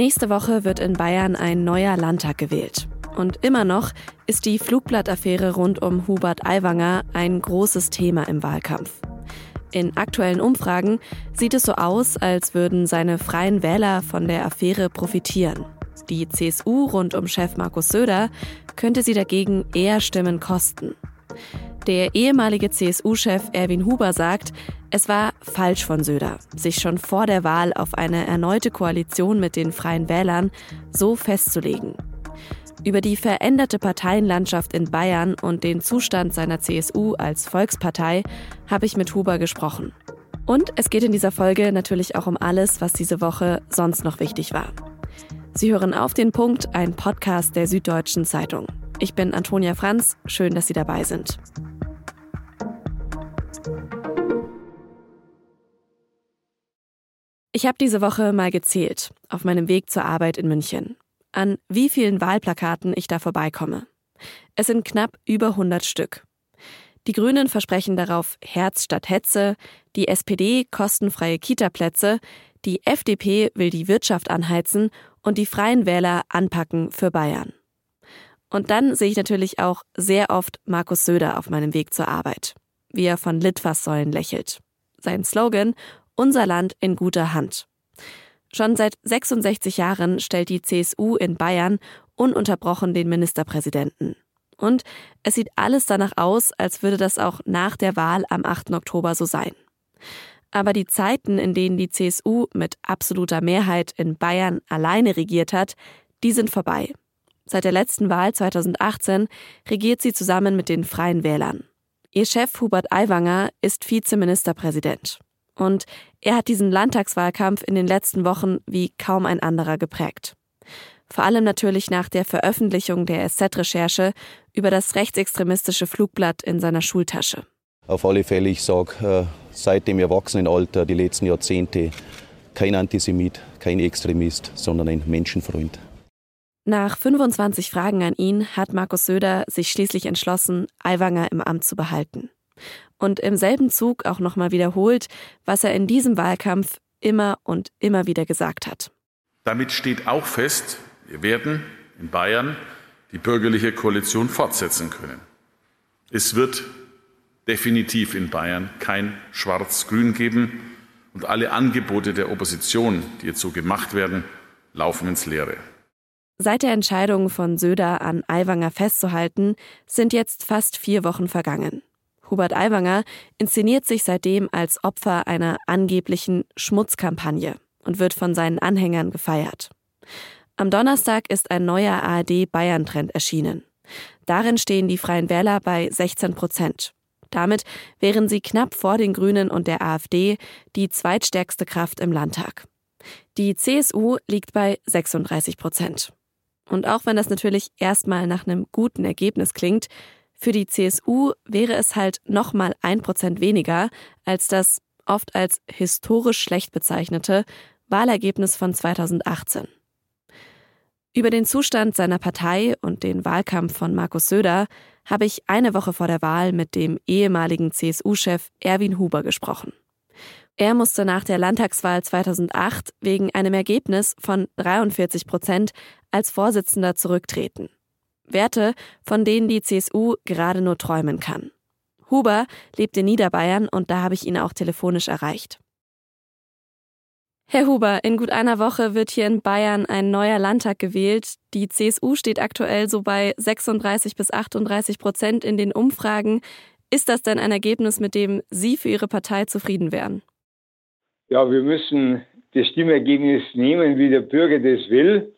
Nächste Woche wird in Bayern ein neuer Landtag gewählt. Und immer noch ist die Flugblattaffäre rund um Hubert Aiwanger ein großes Thema im Wahlkampf. In aktuellen Umfragen sieht es so aus, als würden seine freien Wähler von der Affäre profitieren. Die CSU rund um Chef Markus Söder könnte sie dagegen eher Stimmen kosten. Der ehemalige CSU-Chef Erwin Huber sagt, es war falsch von Söder, sich schon vor der Wahl auf eine erneute Koalition mit den Freien Wählern so festzulegen. Über die veränderte Parteienlandschaft in Bayern und den Zustand seiner CSU als Volkspartei habe ich mit Huber gesprochen. Und es geht in dieser Folge natürlich auch um alles, was diese Woche sonst noch wichtig war. Sie hören auf den Punkt, ein Podcast der Süddeutschen Zeitung. Ich bin Antonia Franz, schön, dass Sie dabei sind. Ich habe diese Woche mal gezählt, auf meinem Weg zur Arbeit in München an wie vielen Wahlplakaten ich da vorbeikomme. Es sind knapp über 100 Stück. Die Grünen versprechen darauf Herz statt Hetze, die SPD kostenfreie Kitaplätze, die FDP will die Wirtschaft anheizen und die Freien Wähler anpacken für Bayern. Und dann sehe ich natürlich auch sehr oft Markus Söder auf meinem Weg zur Arbeit, wie er von Litfaßsäulen lächelt. Sein Slogan Unser Land in guter Hand. Schon seit 66 Jahren stellt die CSU in Bayern ununterbrochen den Ministerpräsidenten. Und es sieht alles danach aus, als würde das auch nach der Wahl am 8. Oktober so sein. Aber die Zeiten, in denen die CSU mit absoluter Mehrheit in Bayern alleine regiert hat, die sind vorbei. Seit der letzten Wahl 2018 regiert sie zusammen mit den Freien Wählern. Ihr Chef Hubert Aiwanger ist Vizeministerpräsident. Und er hat diesen Landtagswahlkampf in den letzten Wochen wie kaum ein anderer geprägt. Vor allem natürlich nach der Veröffentlichung der SZ-Recherche über das rechtsextremistische Flugblatt in seiner Schultasche. Auf alle Fälle, ich sage, äh, seit dem Erwachsenenalter, die letzten Jahrzehnte, kein Antisemit, kein Extremist, sondern ein Menschenfreund. Nach 25 Fragen an ihn hat Markus Söder sich schließlich entschlossen, Aiwanger im Amt zu behalten und im selben Zug auch nochmal wiederholt, was er in diesem Wahlkampf immer und immer wieder gesagt hat. Damit steht auch fest, wir werden in Bayern die bürgerliche Koalition fortsetzen können. Es wird definitiv in Bayern kein Schwarz-Grün geben und alle Angebote der Opposition, die jetzt so gemacht werden, laufen ins Leere. Seit der Entscheidung von Söder an Aiwanger festzuhalten, sind jetzt fast vier Wochen vergangen. Hubert Aiwanger inszeniert sich seitdem als Opfer einer angeblichen Schmutzkampagne und wird von seinen Anhängern gefeiert. Am Donnerstag ist ein neuer ARD-Bayern-Trend erschienen. Darin stehen die Freien Wähler bei 16 Prozent. Damit wären sie knapp vor den Grünen und der AfD die zweitstärkste Kraft im Landtag. Die CSU liegt bei 36 Prozent. Und auch wenn das natürlich erstmal nach einem guten Ergebnis klingt, für die CSU wäre es halt nochmal ein Prozent weniger als das oft als historisch schlecht bezeichnete Wahlergebnis von 2018. Über den Zustand seiner Partei und den Wahlkampf von Markus Söder habe ich eine Woche vor der Wahl mit dem ehemaligen CSU-Chef Erwin Huber gesprochen. Er musste nach der Landtagswahl 2008 wegen einem Ergebnis von 43 Prozent als Vorsitzender zurücktreten. Werte, von denen die CSU gerade nur träumen kann. Huber lebt in Niederbayern und da habe ich ihn auch telefonisch erreicht. Herr Huber, in gut einer Woche wird hier in Bayern ein neuer Landtag gewählt. Die CSU steht aktuell so bei 36 bis 38 Prozent in den Umfragen. Ist das denn ein Ergebnis, mit dem Sie für Ihre Partei zufrieden wären? Ja, wir müssen das Stimmergebnis nehmen, wie der Bürger das will.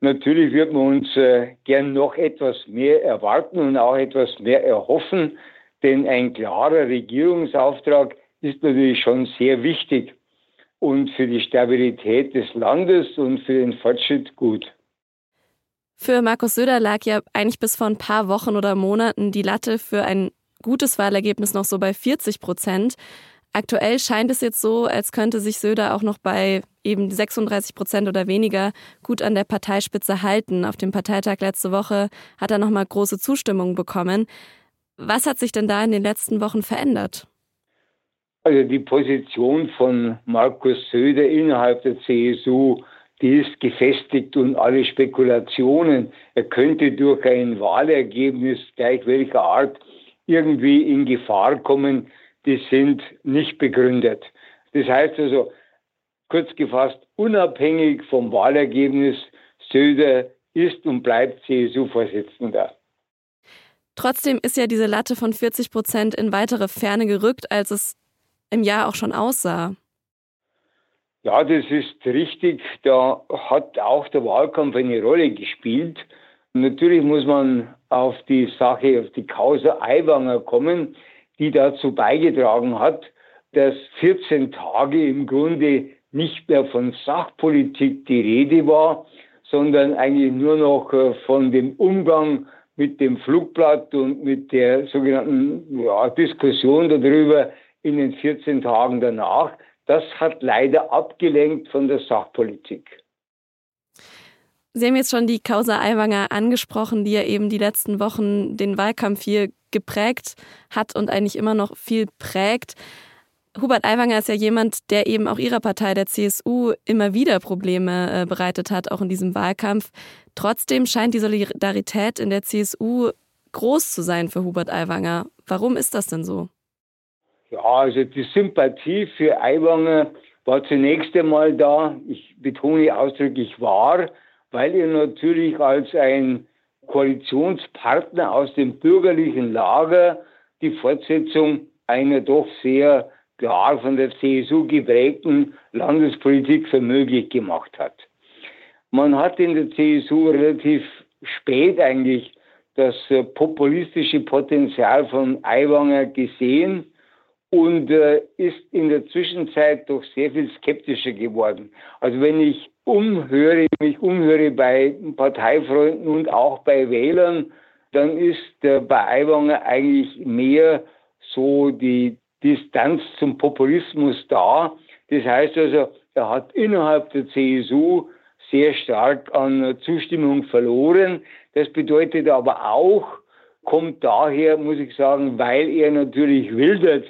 Natürlich wird man uns äh, gern noch etwas mehr erwarten und auch etwas mehr erhoffen, denn ein klarer Regierungsauftrag ist natürlich schon sehr wichtig und für die Stabilität des Landes und für den Fortschritt gut. Für Markus Söder lag ja eigentlich bis vor ein paar Wochen oder Monaten die Latte für ein gutes Wahlergebnis noch so bei 40 Prozent. Aktuell scheint es jetzt so, als könnte sich Söder auch noch bei eben 36 Prozent oder weniger gut an der Parteispitze halten. Auf dem Parteitag letzte Woche hat er nochmal große Zustimmung bekommen. Was hat sich denn da in den letzten Wochen verändert? Also die Position von Markus Söder innerhalb der CSU die ist gefestigt und alle Spekulationen, er könnte durch ein Wahlergebnis gleich welcher Art irgendwie in Gefahr kommen, die sind nicht begründet. Das heißt also, kurz gefasst, unabhängig vom Wahlergebnis, Söder ist und bleibt CSU-Vorsitzender. Trotzdem ist ja diese Latte von 40 Prozent in weitere Ferne gerückt, als es im Jahr auch schon aussah. Ja, das ist richtig. Da hat auch der Wahlkampf eine Rolle gespielt. Natürlich muss man auf die Sache, auf die Causa Aiwanger kommen, die dazu beigetragen hat, dass 14 Tage im Grunde nicht mehr von Sachpolitik die Rede war, sondern eigentlich nur noch äh, von dem Umgang mit dem Flugblatt und mit der sogenannten ja, Diskussion darüber in den 14 Tagen danach. Das hat leider abgelenkt von der Sachpolitik. Sie haben jetzt schon die Causa Aiwanger angesprochen, die ja eben die letzten Wochen den Wahlkampf hier geprägt hat und eigentlich immer noch viel prägt. Hubert Aiwanger ist ja jemand, der eben auch ihrer Partei, der CSU, immer wieder Probleme äh, bereitet hat, auch in diesem Wahlkampf. Trotzdem scheint die Solidarität in der CSU groß zu sein für Hubert Aiwanger. Warum ist das denn so? Ja, also die Sympathie für Aiwanger war zunächst einmal da. Ich betone ausdrücklich war, weil er natürlich als ein Koalitionspartner aus dem bürgerlichen Lager die Fortsetzung einer doch sehr klar von der CSU geprägten Landespolitik für möglich gemacht hat. Man hat in der CSU relativ spät eigentlich das äh, populistische Potenzial von Aiwanger gesehen und äh, ist in der Zwischenzeit doch sehr viel skeptischer geworden. Also wenn ich umhöre, mich umhöre bei Parteifreunden und auch bei Wählern, dann ist äh, bei Aiwanger eigentlich mehr so die Distanz zum Populismus da. Das heißt also, er hat innerhalb der CSU sehr stark an Zustimmung verloren. Das bedeutet aber auch, kommt daher, muss ich sagen, weil er natürlich wildert,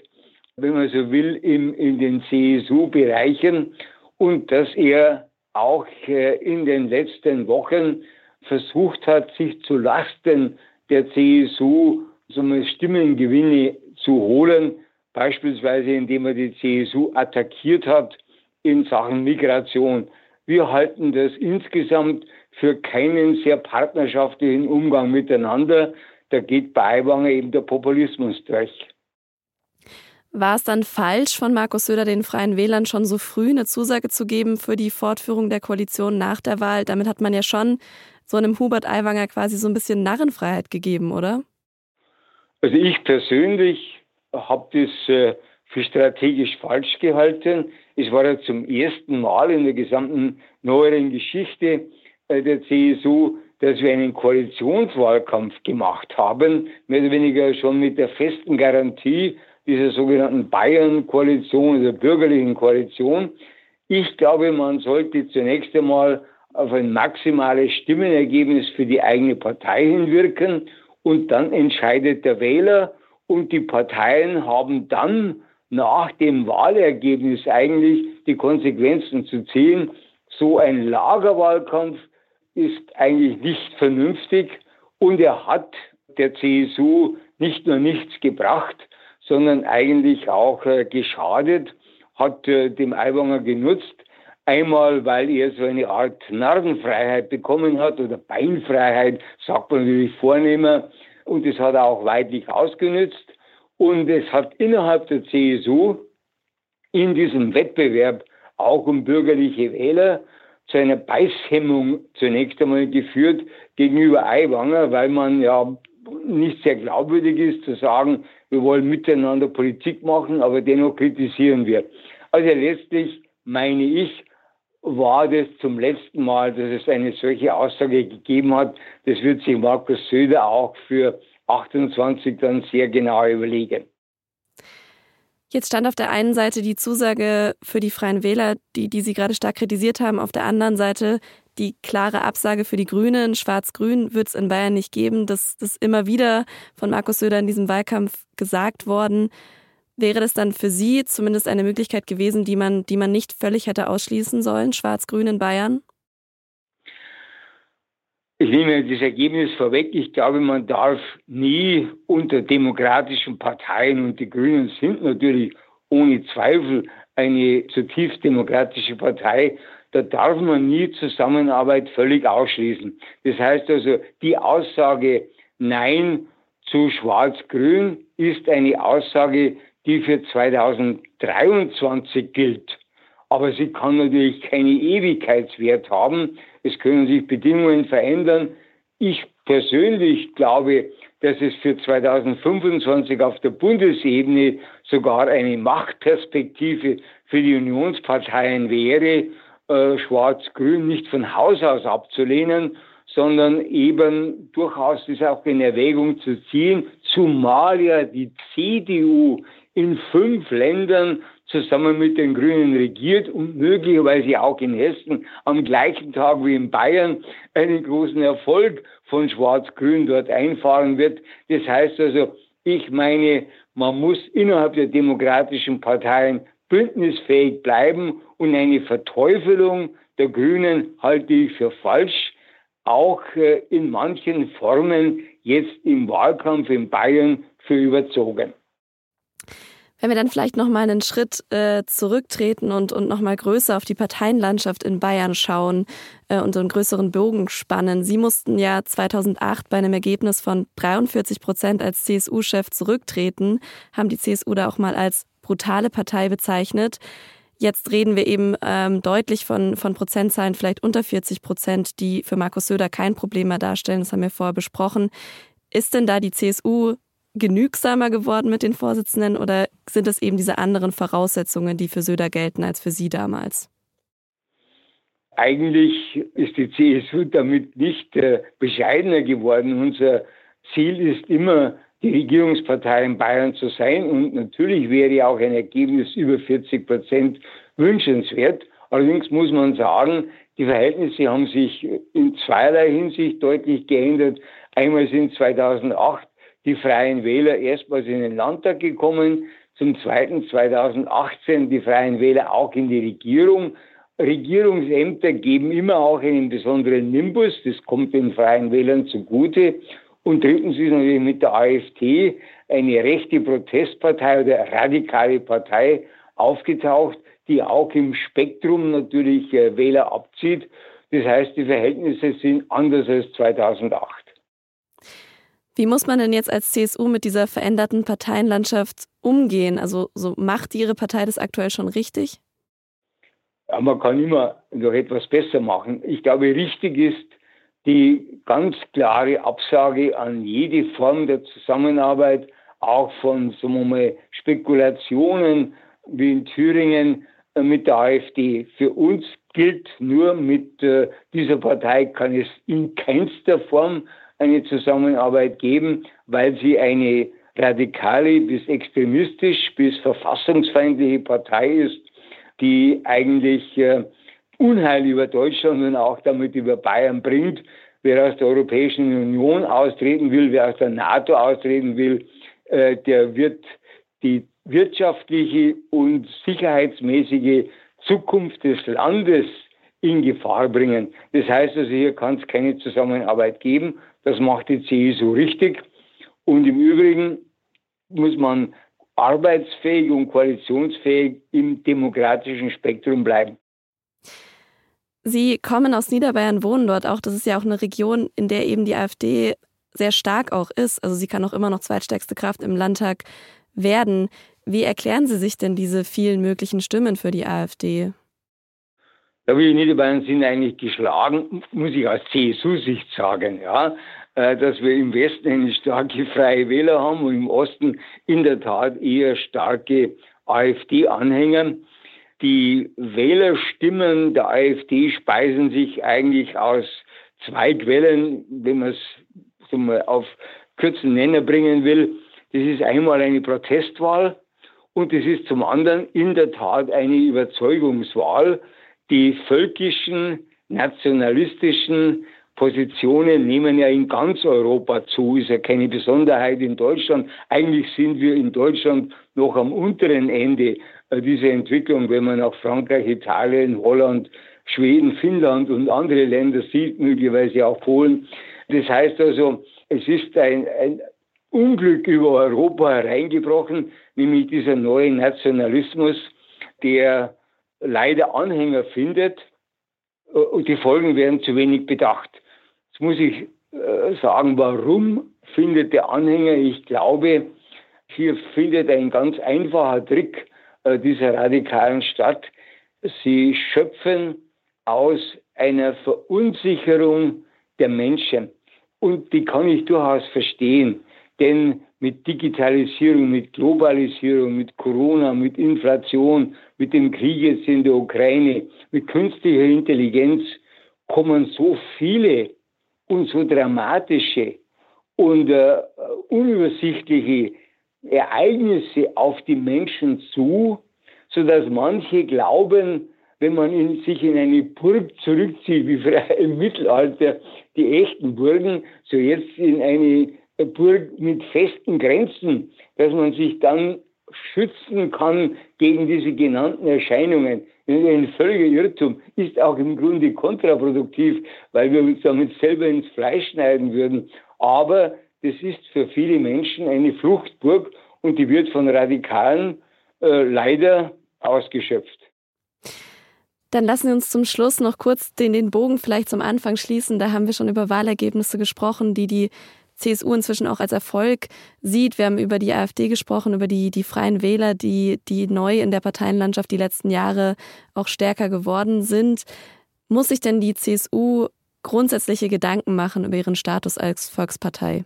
wenn man so will, im, in den CSU-Bereichen und dass er auch äh, in den letzten Wochen versucht hat, sich zu Lasten der CSU so Stimmengewinne zu holen, beispielsweise indem er die CSU attackiert hat in Sachen Migration. Wir halten das insgesamt für keinen sehr partnerschaftlichen Umgang miteinander. Da geht bei Aiwanger eben der Populismus durch. War es dann falsch von Markus Söder den Freien Wählern schon so früh eine Zusage zu geben für die Fortführung der Koalition nach der Wahl? Damit hat man ja schon so einem Hubert Aiwanger quasi so ein bisschen Narrenfreiheit gegeben, oder? Also ich persönlich habe das äh, für strategisch falsch gehalten. Es war ja zum ersten Mal in der gesamten neueren Geschichte äh, der CSU, dass wir einen Koalitionswahlkampf gemacht haben, mehr oder weniger schon mit der festen Garantie dieser sogenannten Bayern-Koalition, der bürgerlichen Koalition. Ich glaube, man sollte zunächst einmal auf ein maximales Stimmenergebnis für die eigene Partei hinwirken und dann entscheidet der Wähler und die Parteien haben dann nach dem Wahlergebnis eigentlich die Konsequenzen zu ziehen. So ein Lagerwahlkampf ist eigentlich nicht vernünftig und er hat der CSU nicht nur nichts gebracht, sondern eigentlich auch äh, geschadet, hat äh, dem Aiwanger genutzt. Einmal, weil er so eine Art Narrenfreiheit bekommen hat oder Beinfreiheit, sagt man natürlich vornehmer. Und das hat er auch weitlich ausgenutzt. Und es hat innerhalb der CSU in diesem Wettbewerb auch um bürgerliche Wähler zu einer Beißhemmung zunächst einmal geführt gegenüber Aiwanger, weil man ja nicht sehr glaubwürdig ist zu sagen, wir wollen miteinander Politik machen, aber dennoch kritisieren wir. Also letztlich meine ich, war das zum letzten Mal, dass es eine solche Aussage gegeben hat. Das wird sich Markus Söder auch für 28 dann sehr genau überlegen. Jetzt stand auf der einen Seite die Zusage für die Freien Wähler, die, die Sie gerade stark kritisiert haben, auf der anderen Seite die klare Absage für die Grünen. Schwarz-Grün wird es in Bayern nicht geben. Das, ist immer wieder von Markus Söder in diesem Wahlkampf gesagt worden. Wäre das dann für Sie zumindest eine Möglichkeit gewesen, die man, die man nicht völlig hätte ausschließen sollen, Schwarz-Grün in Bayern? Ich nehme das Ergebnis vorweg. Ich glaube, man darf nie unter demokratischen Parteien, und die Grünen sind natürlich ohne Zweifel eine zutiefst demokratische Partei, da darf man nie Zusammenarbeit völlig ausschließen. Das heißt also, die Aussage Nein zu Schwarz-Grün ist eine Aussage, die für 2023 gilt. Aber sie kann natürlich keinen Ewigkeitswert haben. Es können sich Bedingungen verändern. Ich persönlich glaube, dass es für 2025 auf der Bundesebene sogar eine Machtperspektive für die Unionsparteien wäre, äh, Schwarz-Grün nicht von Haus aus abzulehnen, sondern eben durchaus das auch in Erwägung zu ziehen, zumal ja die CDU in fünf Ländern zusammen mit den Grünen regiert und möglicherweise auch in Hessen am gleichen Tag wie in Bayern einen großen Erfolg von Schwarz-Grün dort einfahren wird. Das heißt also, ich meine, man muss innerhalb der demokratischen Parteien bündnisfähig bleiben und eine Verteufelung der Grünen halte ich für falsch, auch äh, in manchen Formen jetzt im Wahlkampf in Bayern für überzogen. Wenn wir dann vielleicht noch mal einen Schritt äh, zurücktreten und, und noch mal größer auf die Parteienlandschaft in Bayern schauen äh, und so einen größeren Bogen spannen. Sie mussten ja 2008 bei einem Ergebnis von 43 Prozent als CSU-Chef zurücktreten, haben die CSU da auch mal als brutale Partei bezeichnet. Jetzt reden wir eben ähm, deutlich von, von Prozentzahlen, vielleicht unter 40 Prozent, die für Markus Söder kein Problem mehr darstellen. Das haben wir vorher besprochen. Ist denn da die CSU genügsamer geworden mit den Vorsitzenden oder sind es eben diese anderen Voraussetzungen, die für Söder gelten als für Sie damals? Eigentlich ist die CSU damit nicht äh, bescheidener geworden. Unser Ziel ist immer, die Regierungspartei in Bayern zu sein. Und natürlich wäre auch ein Ergebnis über 40 Prozent wünschenswert. Allerdings muss man sagen, die Verhältnisse haben sich in zweierlei Hinsicht deutlich geändert. Einmal sind 2008 die Freien Wähler erstmals in den Landtag gekommen, zum Zweiten 2018 die Freien Wähler auch in die Regierung. Regierungsämter geben immer auch einen besonderen Nimbus, das kommt den Freien Wählern zugute. Und drittens ist natürlich mit der AfD eine rechte Protestpartei oder radikale Partei aufgetaucht, die auch im Spektrum natürlich äh, Wähler abzieht. Das heißt, die Verhältnisse sind anders als 2008. Wie muss man denn jetzt als CSU mit dieser veränderten Parteienlandschaft umgehen? Also so macht Ihre Partei das aktuell schon richtig? Ja, man kann immer noch etwas besser machen. Ich glaube, richtig ist, die ganz klare Absage an jede Form der Zusammenarbeit, auch von wir mal, Spekulationen wie in Thüringen äh, mit der AfD. Für uns gilt nur, mit äh, dieser Partei kann es in keinster Form eine Zusammenarbeit geben, weil sie eine radikale bis extremistisch bis verfassungsfeindliche Partei ist, die eigentlich äh, Unheil über Deutschland und auch damit über Bayern bringt. Wer aus der Europäischen Union austreten will, wer aus der NATO austreten will, äh, der wird die wirtschaftliche und sicherheitsmäßige Zukunft des Landes in Gefahr bringen. Das heißt also, hier kann es keine Zusammenarbeit geben. Das macht die CSU richtig. Und im Übrigen muss man arbeitsfähig und koalitionsfähig im demokratischen Spektrum bleiben. Sie kommen aus Niederbayern, wohnen dort auch. Das ist ja auch eine Region, in der eben die AfD sehr stark auch ist. Also sie kann auch immer noch zweitstärkste Kraft im Landtag werden. Wie erklären Sie sich denn diese vielen möglichen Stimmen für die AfD? Ja, wir in Niederbayern sind eigentlich geschlagen, muss ich aus CSU-Sicht sagen, ja, äh, dass wir im Westen eine starke Freie Wähler haben und im Osten in der Tat eher starke AfD-Anhänger. Die Wählerstimmen der AfD speisen sich eigentlich aus zwei Quellen, wenn man es so mal auf kurzen Nenner bringen will. Das ist einmal eine Protestwahl und das ist zum anderen in der Tat eine Überzeugungswahl. Die völkischen, nationalistischen Positionen nehmen ja in ganz Europa zu, ist ja keine Besonderheit in Deutschland. Eigentlich sind wir in Deutschland noch am unteren Ende äh, dieser Entwicklung, wenn man nach Frankreich, Italien, Holland, Schweden, Finnland und andere Länder sieht, möglicherweise auch Polen. Das heißt also, es ist ein, ein Unglück über Europa hereingebrochen, nämlich dieser neue Nationalismus, der leider Anhänger findet äh, und die Folgen werden zu wenig bedacht. Jetzt muss ich äh, sagen, warum findet der Anhänger? Ich glaube, hier findet ein ganz einfacher Trick äh, dieser Radikalen statt. Sie schöpfen aus einer Verunsicherung der Menschen. Und die kann ich durchaus verstehen. Denn mit Digitalisierung, mit Globalisierung, mit Corona, mit Inflation, mit dem Krieg jetzt in der Ukraine, mit künstlicher Intelligenz kommen so viele und so dramatische und äh, unübersichtliche Ereignisse auf die Menschen zu, sodass manche glauben, wenn man in, sich in eine Burg zurückzieht, wie im Mittelalter die echten Burgen, so jetzt in eine Burg mit festen Grenzen, dass man sich dann schützen kann gegen diese genannten Erscheinungen. Ein völliger Irrtum ist auch im Grunde kontraproduktiv, weil wir uns damit selber ins Fleisch schneiden würden. Aber das ist für viele Menschen eine Fluchtburg und die wird von Radikalen äh, leider ausgeschöpft. Dann lassen wir uns zum Schluss noch kurz den, den Bogen vielleicht zum Anfang schließen. Da haben wir schon über Wahlergebnisse gesprochen, die die CSU inzwischen auch als Erfolg sieht. Wir haben über die AfD gesprochen, über die, die Freien Wähler, die, die neu in der Parteienlandschaft die letzten Jahre auch stärker geworden sind. Muss sich denn die CSU grundsätzliche Gedanken machen über ihren Status als Volkspartei?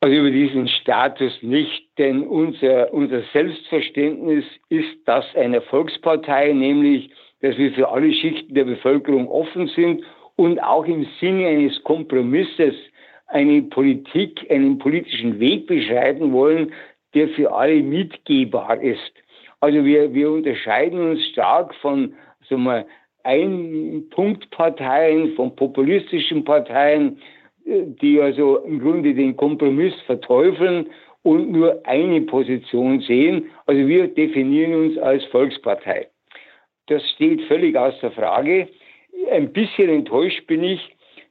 Also über diesen Status nicht, denn unser, unser Selbstverständnis ist das einer Volkspartei, nämlich, dass wir für alle Schichten der Bevölkerung offen sind und auch im Sinne eines Kompromisses eine Politik, einen politischen Weg beschreiten wollen, der für alle mitgehbar ist. Also wir, wir unterscheiden uns stark von sagen wir, Ein-Punkt-Parteien, von populistischen Parteien, die also im Grunde den Kompromiss verteufeln und nur eine Position sehen. Also wir definieren uns als Volkspartei. Das steht völlig außer Frage. Ein bisschen enttäuscht bin ich,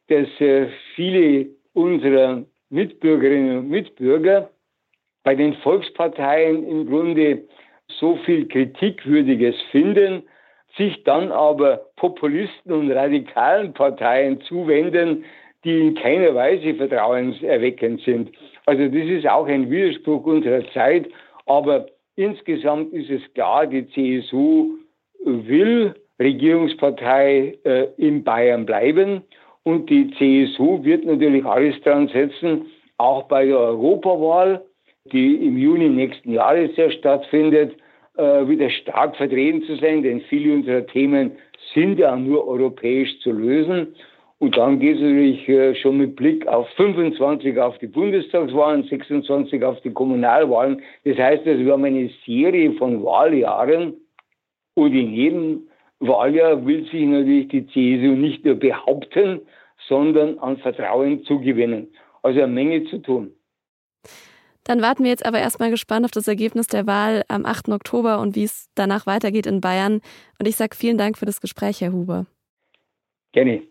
dass äh, viele unserer Mitbürgerinnen und Mitbürger bei den Volksparteien im Grunde so viel Kritikwürdiges finden, sich dann aber Populisten und radikalen Parteien zuwenden, die in keiner Weise vertrauenserweckend sind. Also das ist auch ein Widerspruch unserer Zeit, aber insgesamt ist es klar, die CSU will Regierungspartei äh, in Bayern bleiben. Und die CSU wird natürlich alles dran setzen, auch bei der Europawahl, die im Juni nächsten Jahres ja stattfindet, äh, wieder stark vertreten zu sein, denn viele unserer Themen sind ja nur europäisch zu lösen. Und dann geht es natürlich äh, schon mit Blick auf 25 auf die Bundestagswahlen, 26 auf die Kommunalwahlen. Das heißt also, wir haben eine Serie von Wahljahren und in jedem Wahljahr will sich natürlich die CSU nicht nur behaupten, sondern an Vertrauen zugewinnen. Also eine Menge zu tun. Dann warten wir jetzt aber erstmal gespannt auf das Ergebnis der Wahl am 8. Oktober und wie es danach weitergeht in Bayern. Und ich sage vielen Dank für das Gespräch, Herr Huber. Gerne.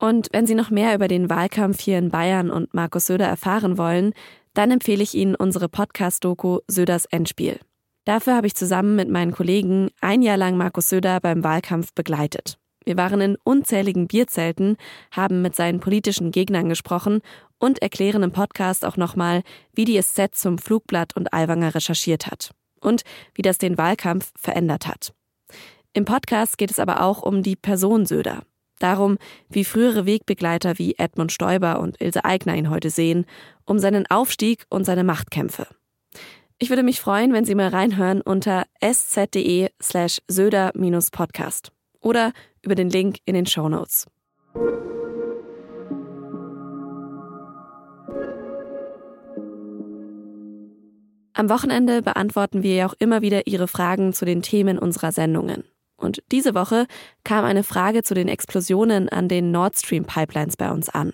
Und wenn Sie noch mehr über den Wahlkampf hier in Bayern und Markus Söder erfahren wollen, dann empfehle ich Ihnen unsere Podcast-Doku Söders Endspiel. Dafür habe ich zusammen mit meinen Kollegen ein Jahr lang Markus Söder beim Wahlkampf begleitet. Wir waren in unzähligen Bierzelten, haben mit seinen politischen Gegnern gesprochen und erklären im Podcast auch nochmal, wie die SZ zum Flugblatt und Aiwanger recherchiert hat und wie das den Wahlkampf verändert hat. Im Podcast geht es aber auch um die Person Söder. Darum, wie frühere Wegbegleiter wie Edmund Stoiber und Ilse Aigner ihn heute sehen, um seinen Aufstieg und seine Machtkämpfe. Ich würde mich freuen, wenn Sie mal reinhören unter sz.de slash söder-podcast oder über den Link in den Show Notes. Am Wochenende beantworten wir ja auch immer wieder Ihre Fragen zu den Themen unserer Sendungen. Und diese Woche kam eine Frage zu den Explosionen an den Nord Stream Pipelines bei uns an.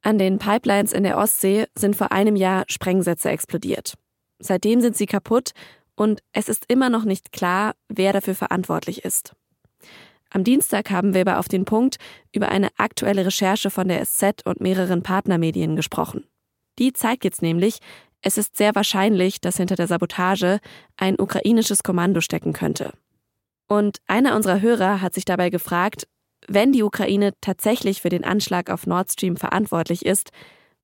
An den Pipelines in der Ostsee sind vor einem Jahr Sprengsätze explodiert. Seitdem sind sie kaputt Und es ist immer noch nicht klar, wer dafür verantwortlich ist. Am Dienstag haben wir aber auf den Punkt über eine aktuelle Recherche von der SZ und mehreren Partnermedien gesprochen. Die zeigt jetzt nämlich, es ist sehr wahrscheinlich, dass hinter der Sabotage ein ukrainisches Kommando stecken könnte. Und einer unserer Hörer hat sich dabei gefragt, wenn die Ukraine tatsächlich für den Anschlag auf Nord Stream verantwortlich ist,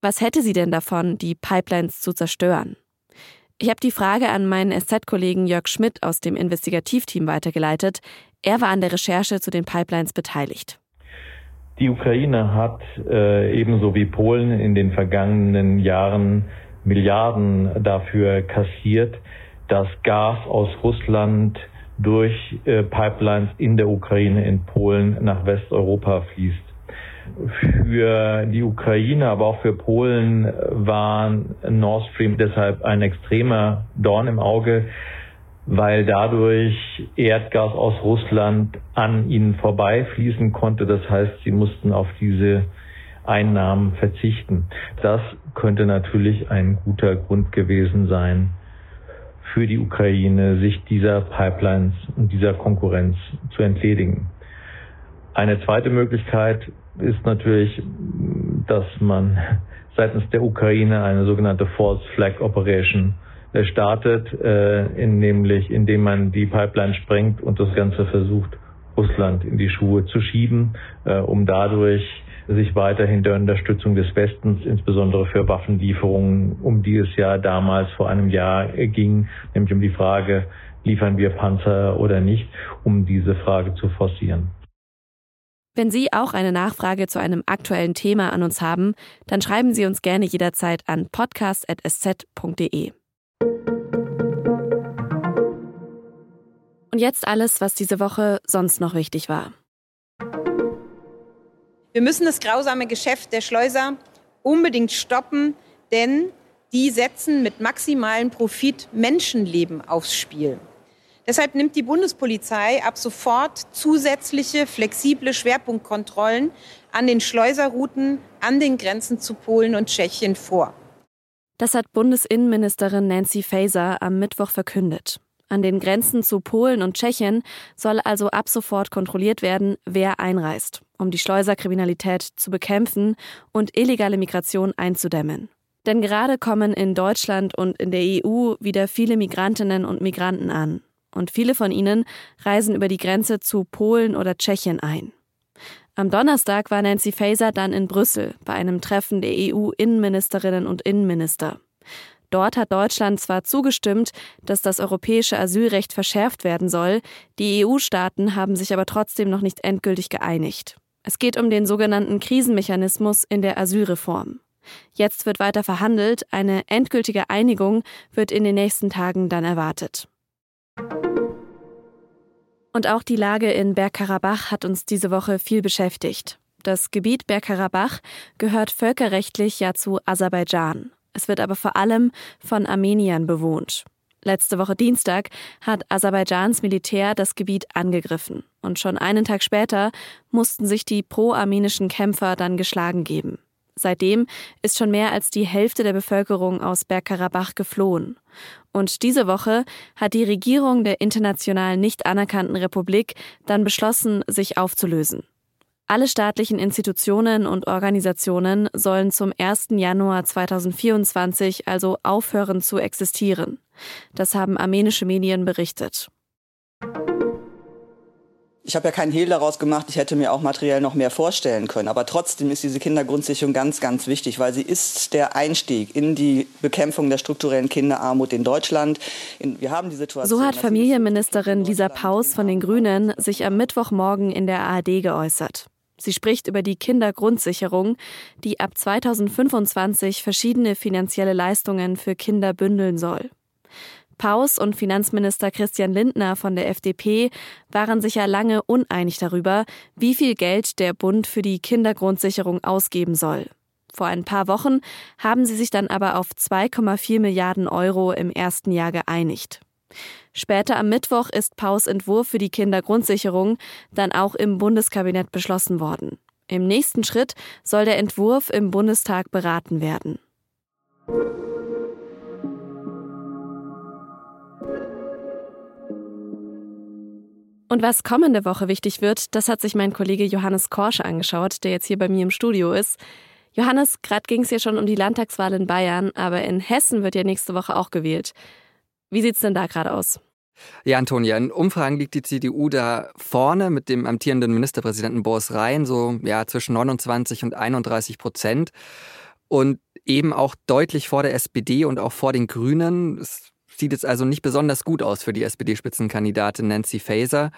was hätte sie denn davon, die Pipelines zu zerstören? Ich habe die Frage an meinen SZ-Kollegen Jörg Schmidt aus dem Investigativteam weitergeleitet. Er war an der Recherche zu den Pipelines beteiligt. Die Ukraine hat äh, ebenso wie Polen in den vergangenen Jahren Milliarden dafür kassiert, dass Gas aus Russland durch äh, Pipelines in der Ukraine, in Polen nach Westeuropa fließt. Für die Ukraine, aber auch für Polen war Nord Stream deshalb ein extremer Dorn im Auge, weil dadurch Erdgas aus Russland an ihnen vorbeifließen konnte. Das heißt, sie mussten auf diese Einnahmen verzichten. Das könnte natürlich ein guter Grund gewesen sein, für die Ukraine, sich dieser Pipelines und dieser Konkurrenz zu entledigen. Eine zweite Möglichkeit ist natürlich, dass man seitens der Ukraine eine sogenannte False Flag Operation äh, startet, äh, in, nämlich indem man die Pipeline sprengt und das Ganze versucht, Russland in die Schuhe zu schieben, äh, um dadurch sich weiterhin der Unterstützung des Westens, insbesondere für Waffenlieferungen, um die es ja damals vor einem Jahr ging, nämlich um die Frage, liefern wir Panzer oder nicht, um diese Frage zu forcieren. Wenn Sie auch eine Nachfrage zu einem aktuellen Thema an uns haben, dann schreiben Sie uns gerne jederzeit an podcast.sz.de. Und jetzt alles, was diese Woche sonst noch wichtig war. Wir müssen das grausame Geschäft der Schleuser unbedingt stoppen, denn die setzen mit maximalem Profit Menschenleben aufs Spiel. Deshalb nimmt die Bundespolizei ab sofort zusätzliche flexible Schwerpunktkontrollen an den Schleuserrouten an den Grenzen zu Polen und Tschechien vor. Das hat Bundesinnenministerin Nancy Faeser am Mittwoch verkündet. An den Grenzen zu Polen und Tschechien soll also ab sofort kontrolliert werden, wer einreist, um die Schleuserkriminalität zu bekämpfen und illegale Migration einzudämmen. Denn gerade kommen in Deutschland und in der EU wieder viele Migrantinnen und Migranten an. Und viele von ihnen reisen über die Grenze zu Polen oder Tschechien ein. Am Donnerstag war Nancy Faeser dann in Brüssel bei einem Treffen der EU-Innenministerinnen und Innenminister. Dort hat Deutschland zwar zugestimmt, dass das europäische Asylrecht verschärft werden soll, die EU-Staaten haben sich aber trotzdem noch nicht endgültig geeinigt. Es geht um den sogenannten Krisenmechanismus in der Asylreform. Jetzt wird weiter verhandelt, eine endgültige Einigung wird in den nächsten Tagen dann erwartet. Und auch die Lage in Bergkarabach hat uns diese Woche viel beschäftigt. Das Gebiet Bergkarabach gehört völkerrechtlich ja zu Aserbaidschan. Es wird aber vor allem von Armeniern bewohnt. Letzte Woche Dienstag hat Aserbaidschans Militär das Gebiet angegriffen und schon einen Tag später mussten sich die pro-armenischen Kämpfer dann geschlagen geben. Seitdem ist schon mehr als die Hälfte der Bevölkerung aus Bergkarabach geflohen. Und diese Woche hat die Regierung der international nicht anerkannten Republik dann beschlossen, sich aufzulösen. Alle staatlichen Institutionen und Organisationen sollen zum 1. Januar 2024 also aufhören zu existieren. Das haben armenische Medien berichtet. Ich habe ja keinen Hehl daraus gemacht, ich hätte mir auch materiell noch mehr vorstellen können. Aber trotzdem ist diese Kindergrundsicherung ganz, ganz wichtig, weil sie ist der Einstieg in die Bekämpfung der strukturellen Kinderarmut in Deutschland. wir haben die Situation, so hat Familienministerin Lisa Paus von den Grünen sich am Mittwochmorgen in der ARD geäußert. Sie spricht über die Kindergrundsicherung, die ab 2025 verschiedene finanzielle Leistungen für Kinder bündeln soll. Paus und Finanzminister Christian Lindner von der FDP waren sich ja lange uneinig darüber, wie viel Geld der Bund für die Kindergrundsicherung ausgeben soll. Vor ein paar Wochen haben sie sich dann aber auf 2,4 Milliarden Euro im ersten Jahr geeinigt. Später am Mittwoch ist Paus Entwurf für die Kindergrundsicherung dann auch im Bundeskabinett beschlossen worden. Im nächsten Schritt soll der Entwurf im Bundestag beraten werden. Und was kommende Woche wichtig wird, das hat sich mein Kollege Johannes Korsche angeschaut, der jetzt hier bei mir im Studio ist. Johannes, gerade ging es ja schon um die Landtagswahl in Bayern, aber in Hessen wird ja nächste Woche auch gewählt. Wie sieht es denn da gerade aus? Ja, Antonia, in Umfragen liegt die CDU da vorne mit dem amtierenden Ministerpräsidenten Boris Rhein, so ja, zwischen 29 und 31 Prozent. Und eben auch deutlich vor der SPD und auch vor den Grünen. Es sieht jetzt also nicht besonders gut aus für die SPD-Spitzenkandidatin Nancy Faeser.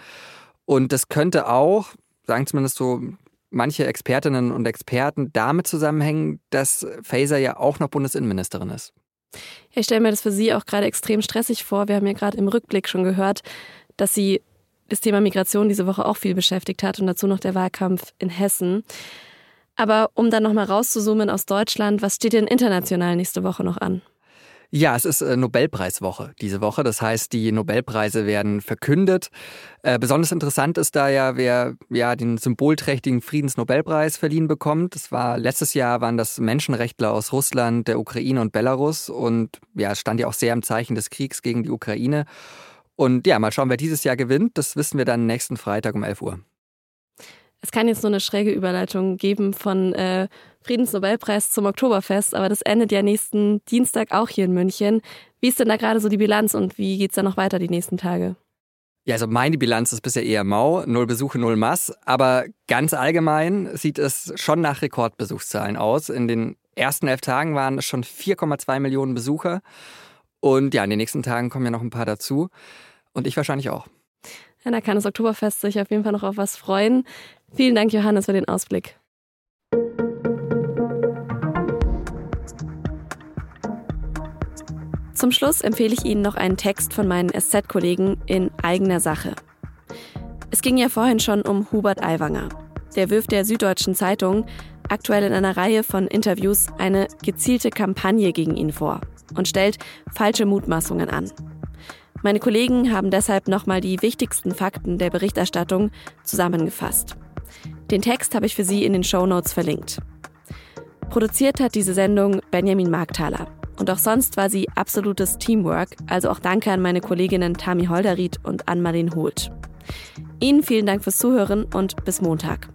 Und das könnte auch, sagen zumindest so manche Expertinnen und Experten, damit zusammenhängen, dass Faeser ja auch noch Bundesinnenministerin ist. Ich stelle mir das für Sie auch gerade extrem stressig vor. Wir haben ja gerade im Rückblick schon gehört, dass Sie das Thema Migration diese Woche auch viel beschäftigt hat und dazu noch der Wahlkampf in Hessen. Aber um dann nochmal rauszuzoomen aus Deutschland, was steht denn international nächste Woche noch an? Ja, es ist äh, Nobelpreiswoche diese Woche. Das heißt, die Nobelpreise werden verkündet. Äh, besonders interessant ist da ja, wer ja den symbolträchtigen Friedensnobelpreis verliehen bekommt. Das war letztes Jahr waren das Menschenrechtler aus Russland, der Ukraine und Belarus und ja, stand ja auch sehr im Zeichen des Kriegs gegen die Ukraine. Und ja, mal schauen, wer dieses Jahr gewinnt. Das wissen wir dann nächsten Freitag um 11 Uhr. Es kann jetzt nur eine schräge Überleitung geben von äh, Friedensnobelpreis zum Oktoberfest, aber das endet ja nächsten Dienstag auch hier in München. Wie ist denn da gerade so die Bilanz und wie geht es dann noch weiter die nächsten Tage? Ja, also meine Bilanz ist bisher eher mau, null Besuche, null Mass, aber ganz allgemein sieht es schon nach Rekordbesuchszahlen aus. In den ersten elf Tagen waren es schon 4,2 Millionen Besucher und ja, in den nächsten Tagen kommen ja noch ein paar dazu und ich wahrscheinlich auch. Ja, da kann das Oktoberfest sich auf jeden Fall noch auf was freuen. Vielen Dank, Johannes, für den Ausblick. Zum Schluss empfehle ich Ihnen noch einen Text von meinen SZ-Kollegen in eigener Sache. Es ging ja vorhin schon um Hubert Aiwanger. Der wirft der Süddeutschen Zeitung aktuell in einer Reihe von Interviews eine gezielte Kampagne gegen ihn vor und stellt falsche Mutmaßungen an. Meine Kollegen haben deshalb nochmal die wichtigsten Fakten der Berichterstattung zusammengefasst. Den Text habe ich für Sie in den Show Notes verlinkt. Produziert hat diese Sendung Benjamin Markthaler. Und auch sonst war sie absolutes Teamwork, also auch danke an meine Kolleginnen Tami Holderried und Ann-Marlene Holt. Ihnen vielen Dank fürs Zuhören und bis Montag.